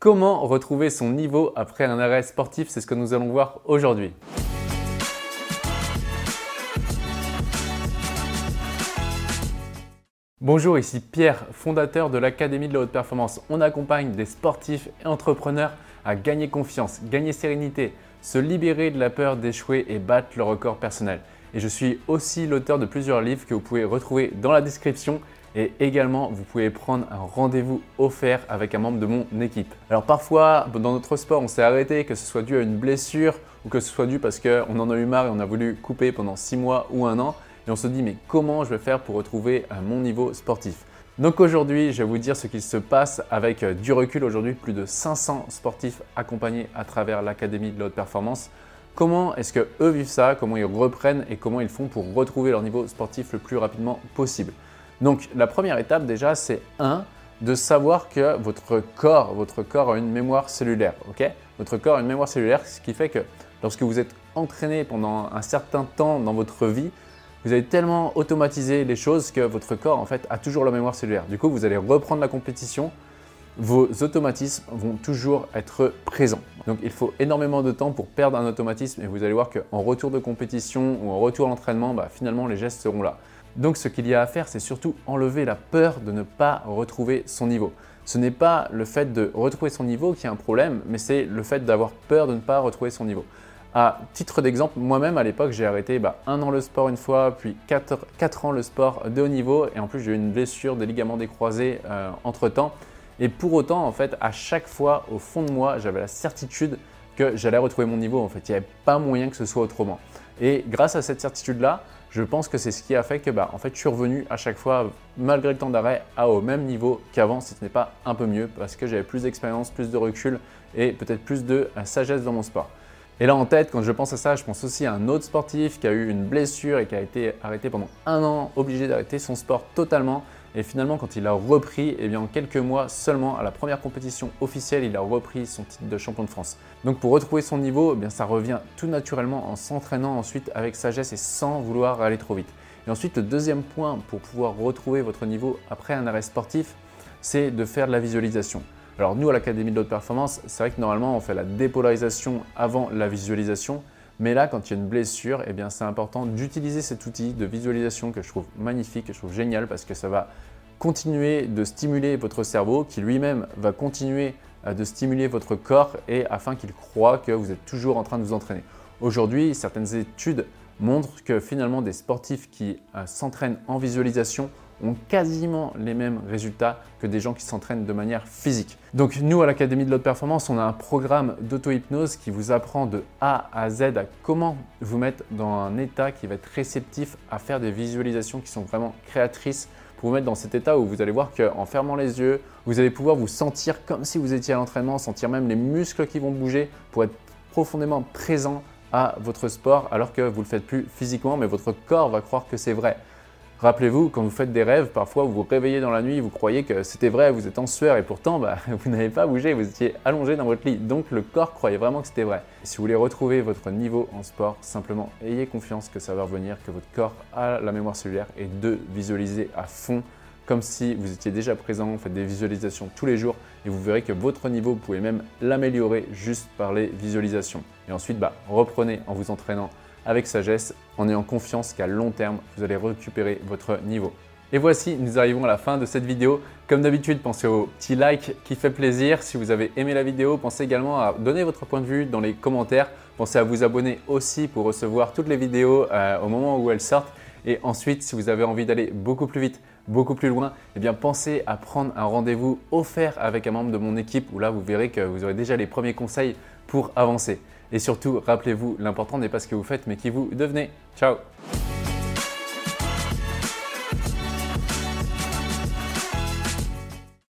Comment retrouver son niveau après un arrêt sportif C'est ce que nous allons voir aujourd'hui. Bonjour, ici Pierre, fondateur de l'Académie de la haute performance. On accompagne des sportifs et entrepreneurs à gagner confiance, gagner sérénité, se libérer de la peur d'échouer et battre le record personnel. Et je suis aussi l'auteur de plusieurs livres que vous pouvez retrouver dans la description et également, vous pouvez prendre un rendez-vous offert avec un membre de mon équipe. Alors parfois, dans notre sport, on s'est arrêté, que ce soit dû à une blessure ou que ce soit dû parce qu'on en a eu marre et on a voulu couper pendant 6 mois ou un an. Et on se dit, mais comment je vais faire pour retrouver euh, mon niveau sportif? Donc aujourd'hui, je vais vous dire ce qu'il se passe avec euh, du recul. Aujourd'hui, plus de 500 sportifs accompagnés à travers l'Académie de la haute performance. Comment est-ce que eux vivent ça? Comment ils reprennent et comment ils font pour retrouver leur niveau sportif le plus rapidement possible? Donc la première étape déjà, c'est un, de savoir que votre corps, votre corps a une mémoire cellulaire. votre corps a une mémoire cellulaire, ce qui fait que lorsque vous êtes entraîné pendant un certain temps dans votre vie, vous avez tellement automatisé les choses que votre corps en fait a toujours la mémoire cellulaire. Du coup, vous allez reprendre la compétition, vos automatismes vont toujours être présents. Donc il faut énormément de temps pour perdre un automatisme et vous allez voir qu'en retour de compétition ou en retour à l'entraînement, bah, finalement les gestes seront là. Donc ce qu'il y a à faire, c'est surtout enlever la peur de ne pas retrouver son niveau. Ce n'est pas le fait de retrouver son niveau qui est un problème, mais c'est le fait d'avoir peur de ne pas retrouver son niveau. À titre d'exemple, moi-même à l'époque, j'ai arrêté bah, un an le sport une fois, puis quatre, ans le sport de haut niveau, et en plus j'ai eu une blessure des ligaments décroisés euh, entre temps. Et pour autant, en fait, à chaque fois, au fond de moi, j'avais la certitude que j'allais retrouver mon niveau. En fait, il n'y avait pas moyen que ce soit autrement. Et grâce à cette certitude-là, je pense que c'est ce qui a fait que bah, en fait, je suis revenu à chaque fois, malgré le temps d'arrêt, à au même niveau qu'avant, si ce n'est pas un peu mieux, parce que j'avais plus d'expérience, plus de recul et peut-être plus de euh, sagesse dans mon sport. Et là en tête, quand je pense à ça, je pense aussi à un autre sportif qui a eu une blessure et qui a été arrêté pendant un an, obligé d'arrêter son sport totalement. Et finalement, quand il a repris, eh en quelques mois seulement, à la première compétition officielle, il a repris son titre de champion de France. Donc pour retrouver son niveau, eh ça revient tout naturellement en s'entraînant ensuite avec sagesse et sans vouloir aller trop vite. Et ensuite, le deuxième point pour pouvoir retrouver votre niveau après un arrêt sportif, c'est de faire de la visualisation. Alors nous, à l'Académie de l'Haute Performance, c'est vrai que normalement, on fait la dépolarisation avant la visualisation. Mais là, quand il y a une blessure, eh c'est important d'utiliser cet outil de visualisation que je trouve magnifique, que je trouve génial parce que ça va continuer de stimuler votre cerveau, qui lui-même va continuer euh, de stimuler votre corps et afin qu'il croit que vous êtes toujours en train de vous entraîner. Aujourd'hui, certaines études montrent que finalement des sportifs qui euh, s'entraînent en visualisation ont quasiment les mêmes résultats que des gens qui s'entraînent de manière physique. Donc nous, à l'Académie de l'Haute Performance, on a un programme d'auto-hypnose qui vous apprend de A à Z à comment vous mettre dans un état qui va être réceptif à faire des visualisations qui sont vraiment créatrices pour vous mettre dans cet état où vous allez voir qu'en fermant les yeux, vous allez pouvoir vous sentir comme si vous étiez à l'entraînement, sentir même les muscles qui vont bouger pour être profondément présent à votre sport alors que vous ne le faites plus physiquement, mais votre corps va croire que c'est vrai. Rappelez-vous, quand vous faites des rêves, parfois vous vous réveillez dans la nuit, vous croyez que c'était vrai, vous êtes en sueur et pourtant bah, vous n'avez pas bougé, vous étiez allongé dans votre lit. Donc le corps croyait vraiment que c'était vrai. si vous voulez retrouver votre niveau en sport, simplement ayez confiance que ça va revenir, que votre corps a la mémoire cellulaire et de visualiser à fond comme si vous étiez déjà présent, faites des visualisations tous les jours et vous verrez que votre niveau, vous pouvez même l'améliorer juste par les visualisations. Et ensuite, bah, reprenez en vous entraînant avec sagesse en ayant confiance qu'à long terme, vous allez récupérer votre niveau. Et voici, nous arrivons à la fin de cette vidéo. Comme d'habitude, pensez au petit like qui fait plaisir. Si vous avez aimé la vidéo, pensez également à donner votre point de vue dans les commentaires. Pensez à vous abonner aussi pour recevoir toutes les vidéos euh, au moment où elles sortent. Et ensuite, si vous avez envie d'aller beaucoup plus vite, beaucoup plus loin, eh bien pensez à prendre un rendez-vous offert avec un membre de mon équipe où là, vous verrez que vous aurez déjà les premiers conseils pour avancer. Et surtout, rappelez-vous, l'important n'est pas ce que vous faites, mais qui vous devenez. Ciao